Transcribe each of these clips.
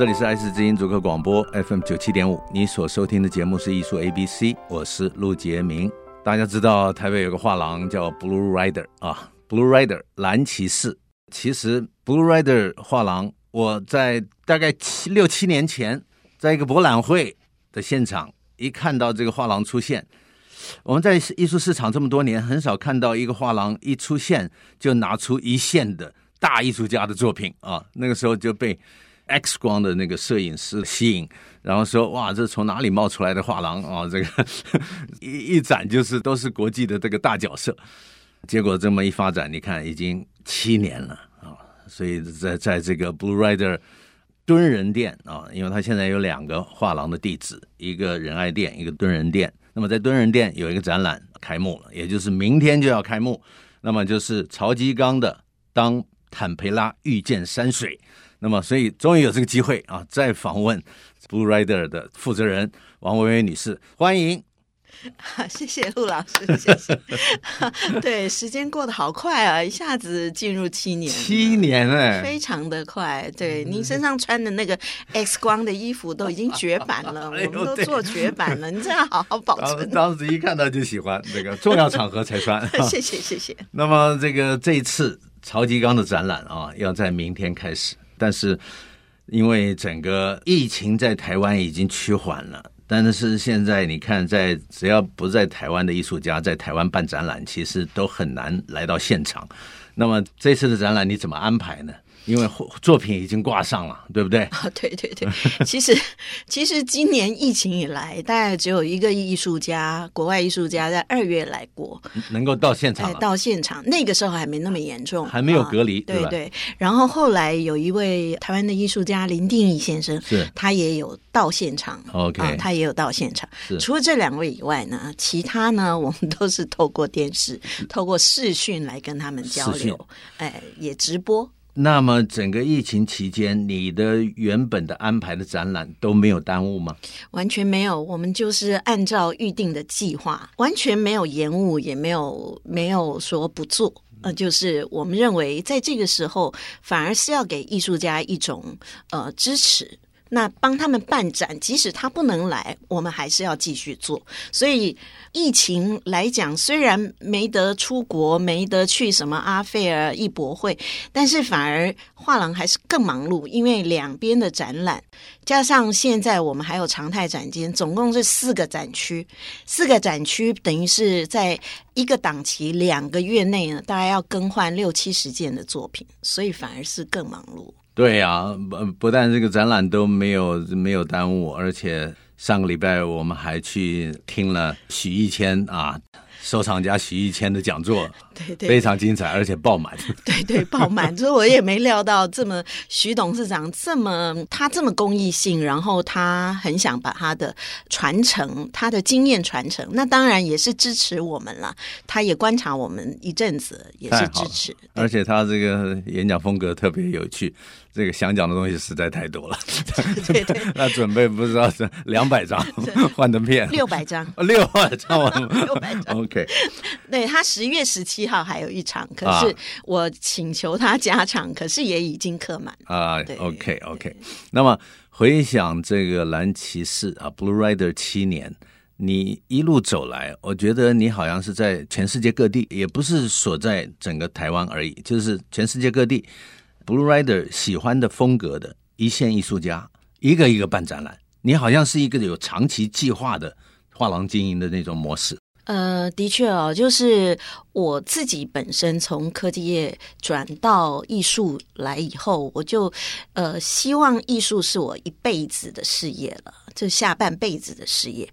这里是爱思之音主客广播 FM 九七点五，你所收听的节目是艺术 A B C，我是陆杰明。大家知道台北有个画廊叫 Blue Rider 啊，Blue Rider 蓝骑士。其实 Blue Rider 画廊，我在大概七六七年前，在一个博览会的现场，一看到这个画廊出现，我们在艺术市场这么多年，很少看到一个画廊一出现就拿出一线的大艺术家的作品啊。那个时候就被 X 光的那个摄影师吸引，然后说哇，这从哪里冒出来的画廊啊？这个一一展就是都是国际的这个大角色。结果这么一发展，你看已经七年了啊！所以在在这个 Blue Rider 敦仁店啊，因为他现在有两个画廊的地址，一个仁爱店，一个敦仁店。那么在敦仁店有一个展览开幕了，也就是明天就要开幕。那么就是曹基刚的《当坦培拉遇见山水》。那么所以终于有这个机会啊，再访问 Blue Rider 的负责人王薇薇女士，欢迎。啊，谢谢陆老师，谢谢。对，时间过得好快啊，一下子进入七年，七年哎，非常的快。对，您身上穿的那个 X 光的衣服都已经绝版了，哎、我们都做绝版了，你这样好好保存。当时一看到就喜欢，那个重要场合才穿。谢谢谢谢。那么这个这一次曹吉刚的展览啊，要在明天开始，但是因为整个疫情在台湾已经趋缓了。但是现在你看，在只要不在台湾的艺术家在台湾办展览，其实都很难来到现场。那么这次的展览你怎么安排呢？因为作品已经挂上了，对不对？啊，对对对，其实其实今年疫情以来，大概只有一个艺术家，国外艺术家在二月来过，能够到现场，到现场那个时候还没那么严重，还没有隔离，啊、对对。然后后来有一位台湾的艺术家林定义先生，是，他也有到现场，OK，啊，他也有到现场。除了这两位以外呢，其他呢，我们都是透过电视、透过视讯来跟他们交流，哎，也直播。那么整个疫情期间，你的原本的安排的展览都没有耽误吗？完全没有，我们就是按照预定的计划，完全没有延误，也没有没有说不做。呃，就是我们认为在这个时候，反而是要给艺术家一种呃支持。那帮他们办展，即使他不能来，我们还是要继续做。所以疫情来讲，虽然没得出国，没得去什么阿费尔艺博会，但是反而画廊还是更忙碌，因为两边的展览，加上现在我们还有常态展间，总共是四个展区，四个展区等于是在一个档期两个月内呢，大概要更换六七十件的作品，所以反而是更忙碌。对呀、不不但这个展览都没有没有耽误，而且上个礼拜我们还去听了许一谦啊。收藏家徐一谦的讲座，对对，非常精彩，而且爆满。对对，爆满。所以我也没料到这么徐董事长这么他这么公益性，然后他很想把他的传承，他的经验传承。那当然也是支持我们了。他也观察我们一阵子，也是支持。而且他这个演讲风格特别有趣。这个想讲的东西实在太多了，对 对对，那准备不知道是两百张 幻灯片，六百张，六百张，六百张，OK。对，他十月十七号还有一场，可是我请求他加场，可是也已经客满啊。OK OK。那么回想这个蓝骑士啊，Blue Rider 七年，你一路走来，我觉得你好像是在全世界各地，也不是所在整个台湾而已，就是全世界各地。Blue Rider 喜欢的风格的一线艺术家，一个一个办展览。你好像是一个有长期计划的画廊经营的那种模式。呃，的确哦，就是我自己本身从科技业转到艺术来以后，我就呃希望艺术是我一辈子的事业了，就下半辈子的事业。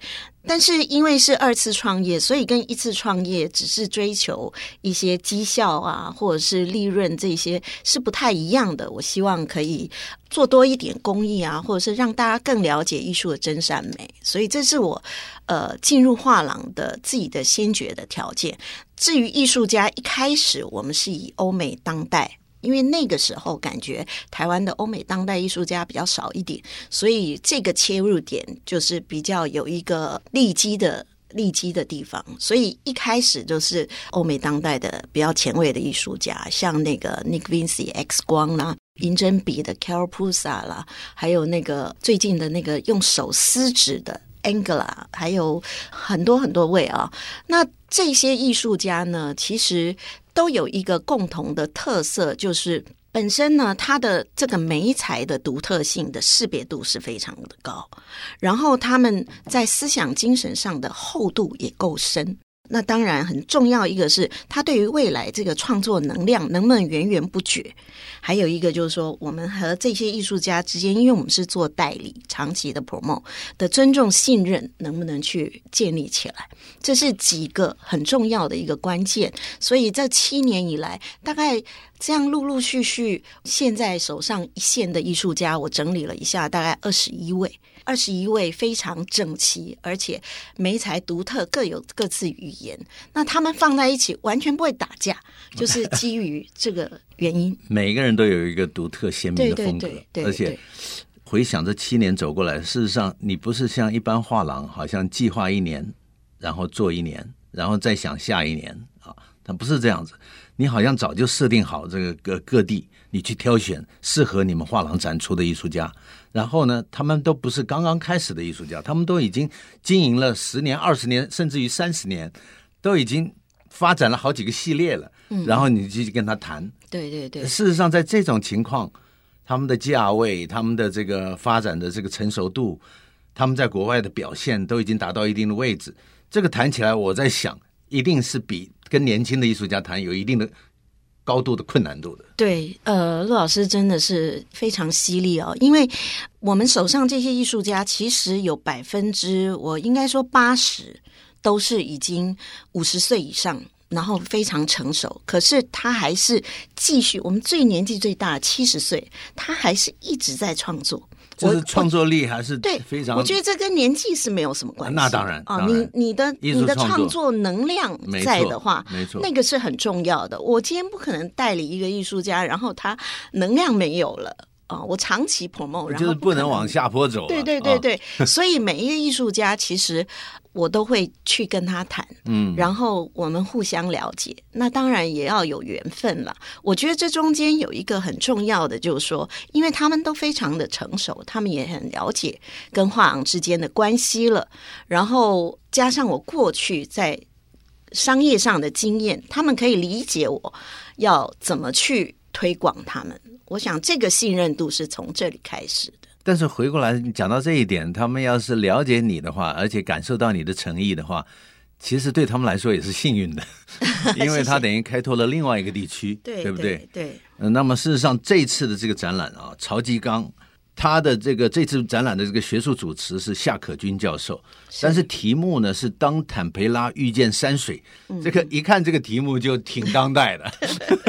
但是因为是二次创业，所以跟一次创业只是追求一些绩效啊，或者是利润这些是不太一样的。我希望可以做多一点公益啊，或者是让大家更了解艺术的真善美。所以这是我呃进入画廊的自己的先决的条件。至于艺术家，一开始我们是以欧美当代。因为那个时候感觉台湾的欧美当代艺术家比较少一点，所以这个切入点就是比较有一个利基的利基的地方。所以一开始就是欧美当代的比较前卫的艺术家，像那个 Nick Vinci X 光啦、银针笔的 Carol Pusa 啦，还有那个最近的那个用手撕纸的 Angela，还有很多很多位啊。那这些艺术家呢，其实。都有一个共同的特色，就是本身呢，它的这个媒材的独特性的识别度是非常的高，然后他们在思想精神上的厚度也够深。那当然很重要，一个是他对于未来这个创作能量能不能源源不绝，还有一个就是说，我们和这些艺术家之间，因为我们是做代理，长期的 promo 的尊重信任，能不能去建立起来，这是几个很重要的一个关键。所以这七年以来，大概这样陆陆续续，现在手上一线的艺术家，我整理了一下，大概二十一位。二十一位非常整齐，而且媒材独特，各有各自语言。那他们放在一起，完全不会打架，就是 基于这个原因。每个人都有一个独特鲜明的风格，对对对对，而且回想这七年走过来，事实上你不是像一般画廊，好像计划一年，然后做一年，然后再想下一年啊，它不是这样子。你好像早就设定好这个各各地，你去挑选适合你们画廊展出的艺术家，然后呢，他们都不是刚刚开始的艺术家，他们都已经经营了十年、二十年，甚至于三十年，都已经发展了好几个系列了。嗯，然后你继续跟他谈。对对对。事实上，在这种情况，他们的价位、他们的这个发展的这个成熟度，他们在国外的表现都已经达到一定的位置。这个谈起来，我在想，一定是比。跟年轻的艺术家谈有一定的高度的困难度的。对，呃，陆老师真的是非常犀利哦，因为我们手上这些艺术家，其实有百分之，我应该说八十都是已经五十岁以上，然后非常成熟，可是他还是继续。我们最年纪最大七十岁，他还是一直在创作。就是创作力还是对非常，我觉得这跟年纪是没有什么关系。那当然啊，你你的你的创作能量在的话，没错，那个是很重要的。我今天不可能代理一个艺术家，然后他能量没有了啊，我长期 promote，然后就是不能往下坡走。对对对对，所以每一个艺术家其实。我都会去跟他谈，嗯，然后我们互相了解。那当然也要有缘分了。我觉得这中间有一个很重要的，就是说，因为他们都非常的成熟，他们也很了解跟画廊之间的关系了。然后加上我过去在商业上的经验，他们可以理解我要怎么去推广他们。我想这个信任度是从这里开始的。但是回过来讲到这一点，他们要是了解你的话，而且感受到你的诚意的话，其实对他们来说也是幸运的，因为他等于开拓了另外一个地区，对对不对？对。对呃，那么事实上，这次的这个展览啊，曹吉刚他的这个这次展览的这个学术主持是夏可君教授，是但是题目呢是当坦培拉遇见山水，嗯、这个一看这个题目就挺当代的。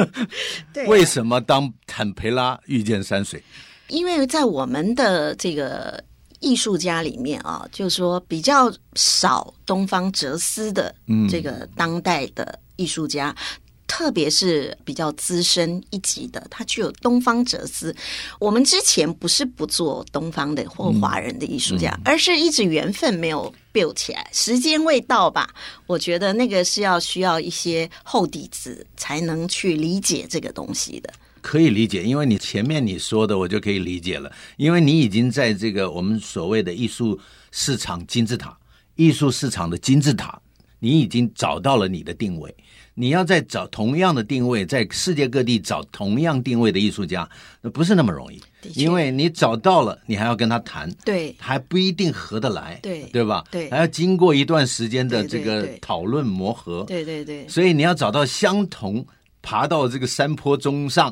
对、啊，为什么当坦培拉遇见山水？因为在我们的这个艺术家里面啊，就是说比较少东方哲思的这个当代的艺术家，嗯、特别是比较资深一级的，他具有东方哲思。我们之前不是不做东方的或华人的艺术家，嗯嗯、而是一直缘分没有 build 起来，时间未到吧？我觉得那个是要需要一些厚底子才能去理解这个东西的。可以理解，因为你前面你说的，我就可以理解了。因为你已经在这个我们所谓的艺术市场金字塔，艺术市场的金字塔，你已经找到了你的定位。你要再找同样的定位，在世界各地找同样定位的艺术家，那不是那么容易。因为你找到了，你还要跟他谈，对，还不一定合得来，对，对吧？对，还要经过一段时间的这个讨论磨合，对对对。所以你要找到相同。爬到这个山坡中上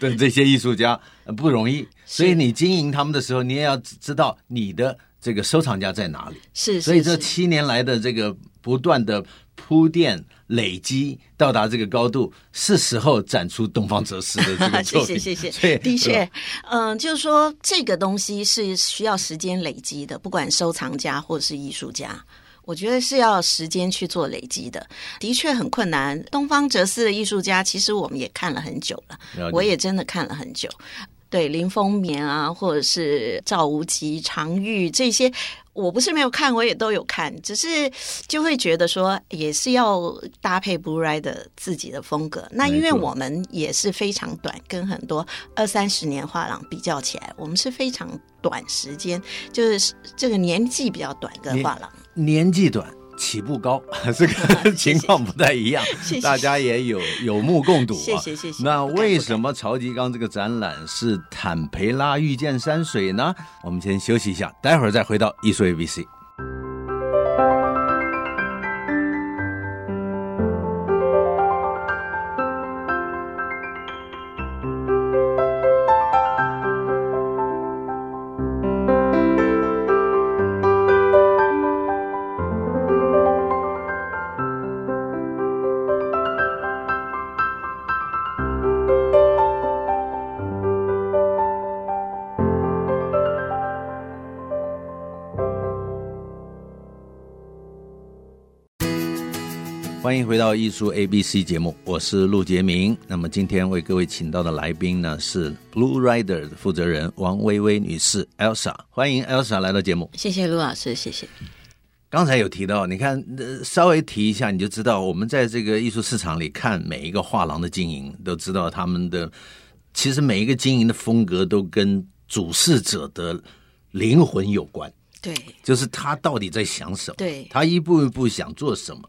的这些艺术家不容易，所以你经营他们的时候，你也要知道你的这个收藏家在哪里？是，是，所以这七年来的这个不断的铺垫累积，到达这个高度，是时候展出东方哲思的这个 作品。谢谢谢谢。的确，嗯、呃，就是说这个东西是需要时间累积的，不管收藏家或是艺术家，我觉得是要时间去做累积的。的确很困难。东方哲思的艺术家，其实我们也看了很久了，了我也真的看了很久。对林风眠啊，或者是赵无极、常玉这些，我不是没有看，我也都有看，只是就会觉得说，也是要搭配 Blue Rider 自己的风格。那因为我们也是非常短，跟很多二三十年画廊比较起来，我们是非常短时间，就是这个年纪比较短的画廊，年纪短。起步高，这个 情况不太一样，谢谢大家也有有目共睹啊。谢谢谢谢。那为什么曹吉刚这个展览是坦培拉遇见山水呢？我们先休息一下，待会儿再回到艺术 ABC。欢迎回到艺术 A B C 节目，我是陆杰明。那么今天为各位请到的来宾呢是 Blue Rider 的负责人王薇薇女士 Elsa，欢迎 Elsa 来到节目。谢谢陆老师，谢谢。刚才有提到，你看，稍微提一下你就知道，我们在这个艺术市场里看每一个画廊的经营，都知道他们的其实每一个经营的风格都跟主事者的灵魂有关。对，就是他到底在想什么？对，他一步一步想做什么？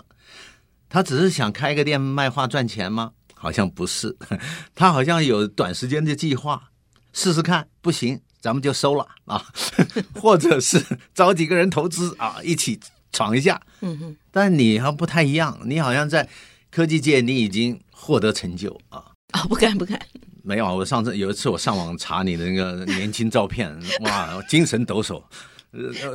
他只是想开个店卖画赚钱吗？好像不是，他好像有短时间的计划，试试看，不行，咱们就收了啊，或者是找几个人投资啊，一起闯一下。嗯哼。但你好像不太一样，你好像在科技界，你已经获得成就啊。啊、哦，不敢不敢。没有，我上次有一次我上网查你的那个年轻照片，哇，精神抖擞。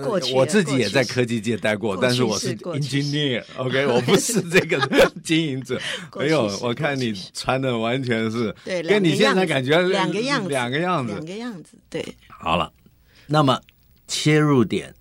过去我自己也在科技界待过，过但是我是 engineer，OK，我不是这个 经营者。没有，我看你穿的完全是，对，跟你现在感觉两个样子，两个样子，两个样子，对。好了，那么切入点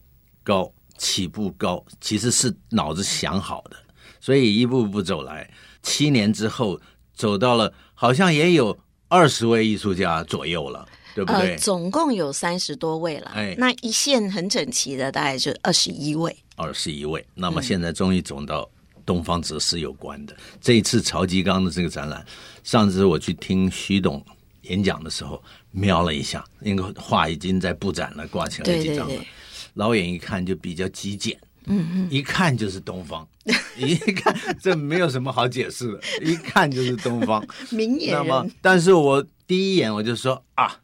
高，起步高，其实是脑子想好的，所以一步步走来，七年之后走到了，好像也有二十位艺术家左右了。对不对？呃，总共有三十多位了。哎，那一线很整齐的，大概就二十一位。二十一位。那么现在终于走到东方哲思有关的、嗯、这一次曹吉刚的这个展览。上次我去听徐董演讲的时候，瞄了一下，那个画已经在布展了，挂起来几张了。对对对，老远一看就比较极简，嗯嗯，一看就是东方，一看这没有什么好解释的，一看就是东方 明眼人。那么，但是我第一眼我就说啊。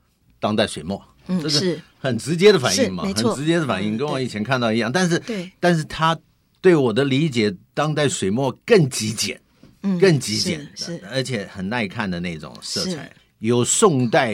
当代水墨，嗯，这是很直接的反应嘛，很直接的反应，跟我以前看到一样。但是，对，但是他对我的理解，当代水墨更极简，嗯，更极简，是，而且很耐看的那种色彩，有宋代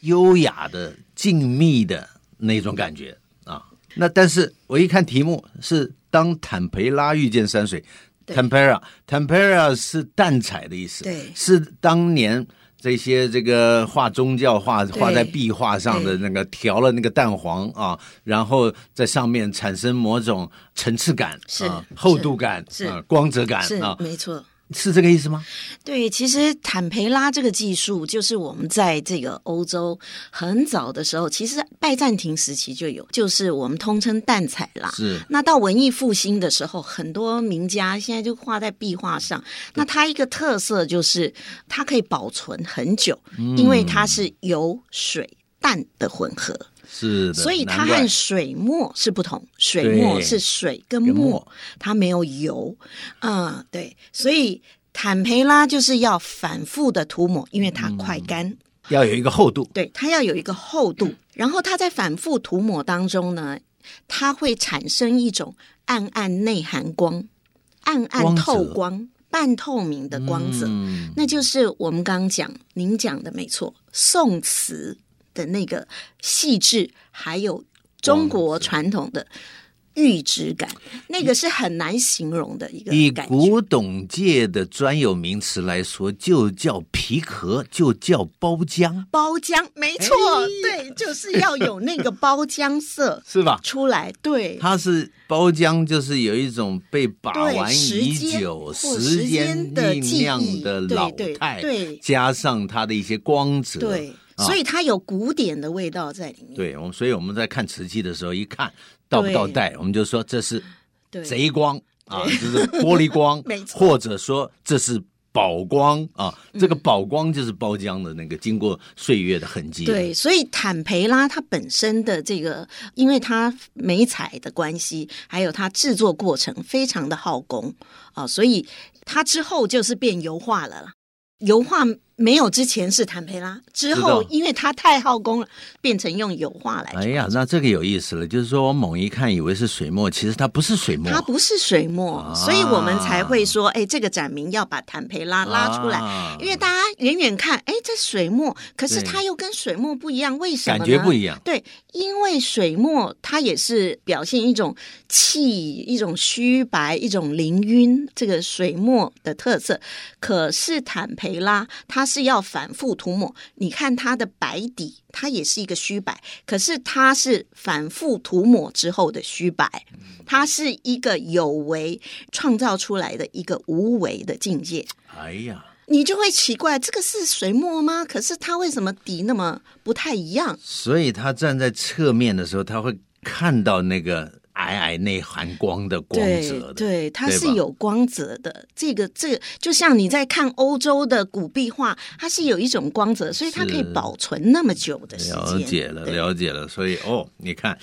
优雅的静谧的那种感觉啊。那但是我一看题目是“当坦培拉遇见山水 ”，Tempera，Tempera 是淡彩的意思，对，是当年。这些这个画宗教画画在壁画上的那个调了那个蛋黄啊，然后在上面产生某种层次感、是啊、厚度感、是啊、光泽感啊，没错。是这个意思吗？对，其实坦培拉这个技术，就是我们在这个欧洲很早的时候，其实拜占庭时期就有，就是我们通称淡彩啦。是。那到文艺复兴的时候，很多名家现在就画在壁画上。那它一个特色就是它可以保存很久，嗯、因为它是油水淡的混合。是的，所以它和水墨是不同，水墨是水跟墨，它没有油，嗯，对，所以坦培拉就是要反复的涂抹，因为它快干，嗯、要有一个厚度，对，它要有一个厚度，然后它在反复涂抹当中呢，它会产生一种暗暗内含光、暗暗透光、光半透明的光泽，嗯、那就是我们刚刚讲，您讲的没错，宋瓷。的那个细致，还有中国传统的。玉质感，那个是很难形容的一个。以古董界的专有名词来说，就叫皮壳，就叫包浆。包浆，没错，哎、对，就是要有那个包浆色，是吧？出来，对，它是包浆，就是有一种被把玩已久、时间酝酿的老态，对，加上它的一些光泽，对，所以它有古典的味道在里面。对，我们所以我们在看瓷器的时候，一看。到不到带，我们就说这是贼光啊，就是玻璃光，或者说这是宝光啊。这个宝光就是包浆的那个经过岁月的痕迹。对，所以坦培拉它本身的这个，因为它美彩的关系，还有它制作过程非常的耗工啊，所以它之后就是变油画了啦。油画。没有之前是坦培拉，之后因为它太耗工了，变成用油画来。哎呀，那这个有意思了，就是说我猛一看以为是水墨，其实它不是水墨，它不是水墨，啊、所以我们才会说，哎，这个展名要把坦培拉拉出来，啊、因为大家远远看，哎，这水墨，可是它又跟水墨不一样，为什么呢？感觉不一样。对，因为水墨它也是表现一种气、一种虚白、一种凌晕，这个水墨的特色。可是坦培拉它。它是要反复涂抹，你看它的白底，它也是一个虚白，可是它是反复涂抹之后的虚白，它是一个有为创造出来的一个无为的境界。哎呀，你就会奇怪，这个是水墨吗？可是它为什么底那么不太一样？所以他站在侧面的时候，他会看到那个。皑皑内含光的光泽的，对，对，它是有光泽的。这个，这个就像你在看欧洲的古壁画，它是有一种光泽，所以它可以保存那么久的时间。了解了，了解了。所以哦，你看。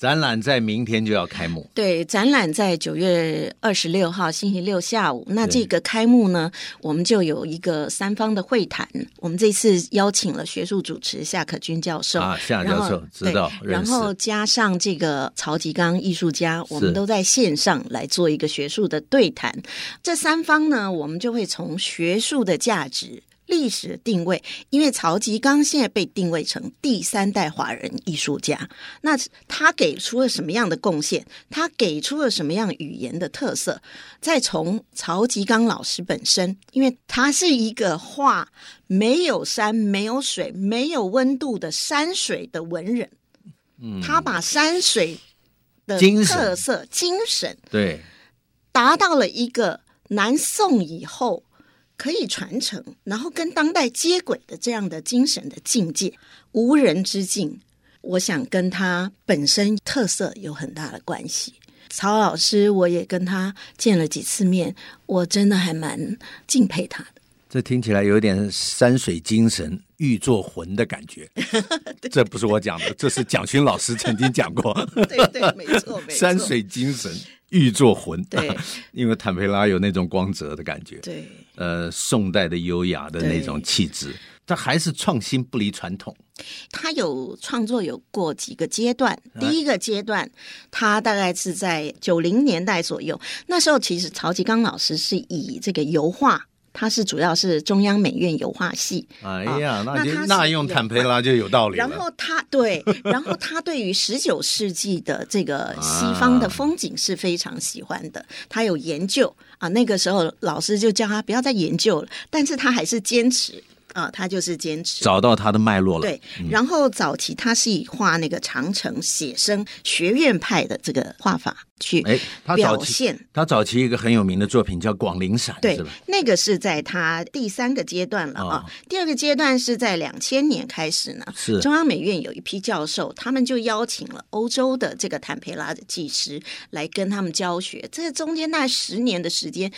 展览在明天就要开幕。对，展览在九月二十六号星期六下午。那这个开幕呢，我们就有一个三方的会谈。我们这次邀请了学术主持夏可君教授啊，夏教授知道，然后加上这个曹吉刚艺术家，我们都在线上来做一个学术的对谈。这三方呢，我们就会从学术的价值。历史定位，因为曹吉刚现在被定位成第三代华人艺术家，那他给出了什么样的贡献？他给出了什么样语言的特色？再从曹吉刚老师本身，因为他是一个画没有山、没有水、没有温度的山水的文人，嗯，他把山水的特色、精神，精神对，达到了一个南宋以后。可以传承，然后跟当代接轨的这样的精神的境界，无人之境。我想跟他本身特色有很大的关系。曹老师，我也跟他见了几次面，我真的还蛮敬佩他的。这听起来有点山水精神欲作魂的感觉。对 这不是我讲的，这是蒋勋老师曾经讲过。对对，没错，没错。山水精神。欲作魂，对，因为坦培拉有那种光泽的感觉，对，呃，宋代的优雅的那种气质，它还是创新不离传统。他有创作有过几个阶段，第一个阶段，他大概是在九零年代左右，那时候其实曹吉刚老师是以这个油画。他是主要是中央美院油画系。哎呀，那就那用坦培拉就有道理了。然后他对，然后他对于十九世纪的这个西方的风景是非常喜欢的，他有研究啊。那个时候老师就叫他不要再研究了，但是他还是坚持。啊，他就是坚持找到他的脉络了。对，然后早期他是以画那个长城写生学院派的这个画法去哎，表现。他早期一个很有名的作品叫《广陵散》，对？那个是在他第三个阶段了啊。第二个阶段是在两千年开始呢，是中央美院有一批教授，他们就邀请了欧洲的这个坦培拉的技师来跟他们教学。这中间那十年的时间。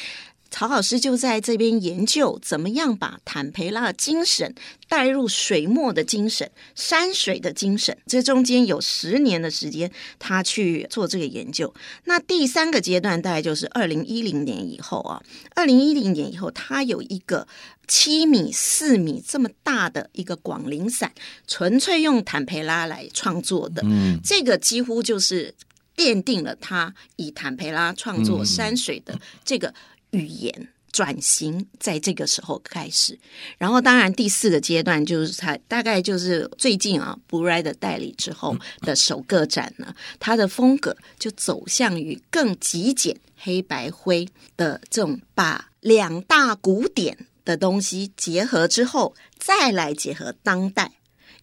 曹老师就在这边研究怎么样把坦培拉的精神带入水墨的精神、山水的精神。这中间有十年的时间，他去做这个研究。那第三个阶段大概就是二零一零年以后啊，二零一零年以后，他有一个七米、四米这么大的一个广陵散，纯粹用坦培拉来创作的。嗯，这个几乎就是奠定了他以坦培拉创作山水的这个。语言转型在这个时候开始。然后，当然第四个阶段就是他大概就是最近啊，Blue Rider 代理之后的首个展呢，他的风格就走向于更极简黑白灰的这种，把两大古典的东西结合之后，再来结合当代。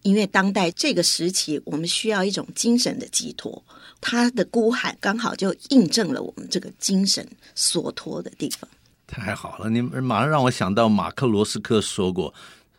因为当代这个时期，我们需要一种精神的寄托，他的孤寒刚好就印证了我们这个精神所托的地方。太好了，你马上让我想到马克罗斯科说过。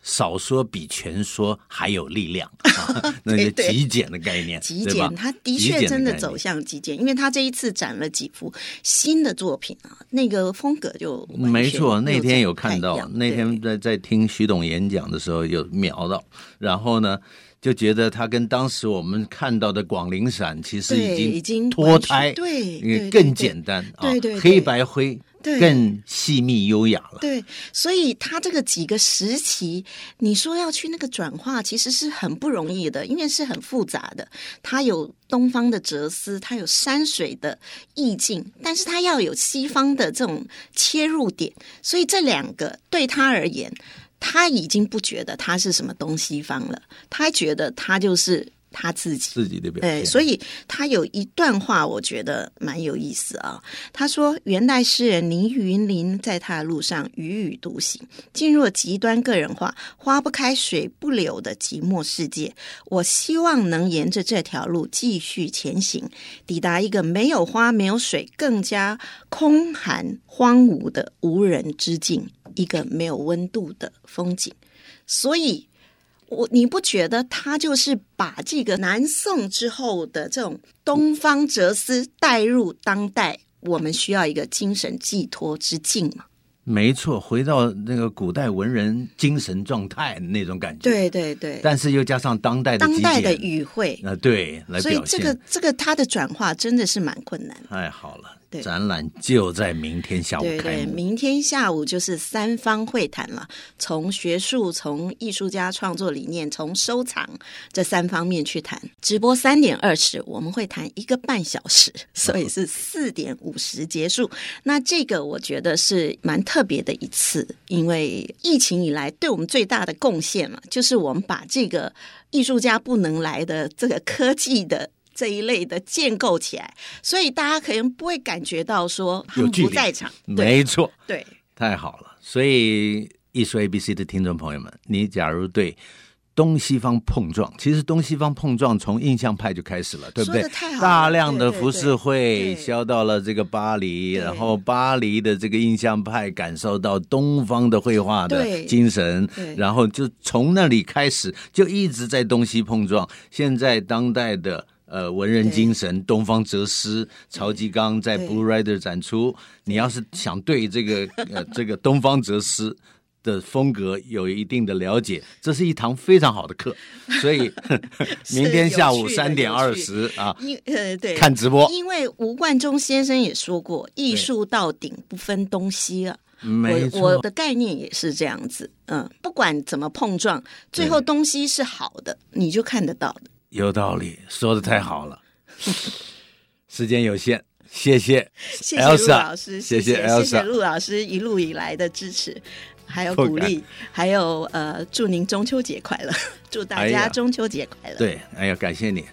少说比全说还有力量，啊、那个极简的概念，极简，他的确真的走向极简，因为他这一次展了几幅新的作品啊，那个风格就没错。那天有看到，那天在在听徐董演讲的时候有瞄到，然后呢就觉得他跟当时我们看到的广陵散其实已经已经脱胎，对，因为更简单啊，对对，黑白灰。对，更细密优雅了。对，所以他这个几个时期，你说要去那个转化，其实是很不容易的，因为是很复杂的。它有东方的哲思，它有山水的意境，但是它要有西方的这种切入点。所以这两个对他而言，他已经不觉得他是什么东西方了，他觉得他就是。他自己自己的表现，对，所以他有一段话，我觉得蛮有意思啊。他说：“元代诗人林云林在他的路上踽踽独行，进入了极端个人化、花不开、水不流的寂寞世界。我希望能沿着这条路继续前行，抵达一个没有花、没有水、更加空寒荒芜的无人之境，一个没有温度的风景。”所以。我你不觉得他就是把这个南宋之后的这种东方哲思带入当代，我们需要一个精神寄托之境吗？没错，回到那个古代文人精神状态那种感觉。对对对。但是又加上当代的当代的语汇啊，对。所以这个这个他的转化真的是蛮困难的。太好了。展览就在明天下午开幕。对对，明天下午就是三方会谈了，从学术、从艺术家创作理念、从收藏这三方面去谈。直播三点二十，我们会谈一个半小时，所以是四点五十结束。那这个我觉得是蛮特别的一次，因为疫情以来对我们最大的贡献嘛，就是我们把这个艺术家不能来的这个科技的。这一类的建构起来，所以大家可能不会感觉到说他们不在场。没错，对，太好了。所以艺术 ABC 的听众朋友们，你假如对东西方碰撞，其实东西方碰撞从印象派就开始了，对不对？大量的浮世绘销到了这个巴黎，然后巴黎的这个印象派感受到东方的绘画的精神，然后就从那里开始就一直在东西碰撞。现在当代的。呃，文人精神，东方哲思，曹吉刚在 Blue Rider 展出。你要是想对这个呃这个东方哲思的风格有一定的了解，这是一堂非常好的课。所以 明天下午三点二十啊，呃对，看直播。因为吴冠中先生也说过，艺术到顶不分东西啊。没错，我我的概念也是这样子。嗯，不管怎么碰撞，最后东西是好的，你就看得到的。有道理，说的太好了。时间有限，谢谢，谢谢陆老师，谢谢谢谢陆老师一路以来的支持，还有鼓励，还有呃，祝您中秋节快乐，祝大家中秋节快乐。对，哎呀，感谢你。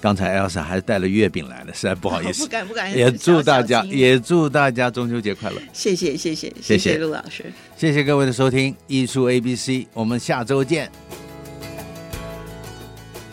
刚才 Elsa 还带了月饼来了，实在不好意思，不敢不敢。也祝大家，也祝大家中秋节快乐。谢谢谢谢谢谢陆老师，谢谢各位的收听，艺术 ABC，我们下周见。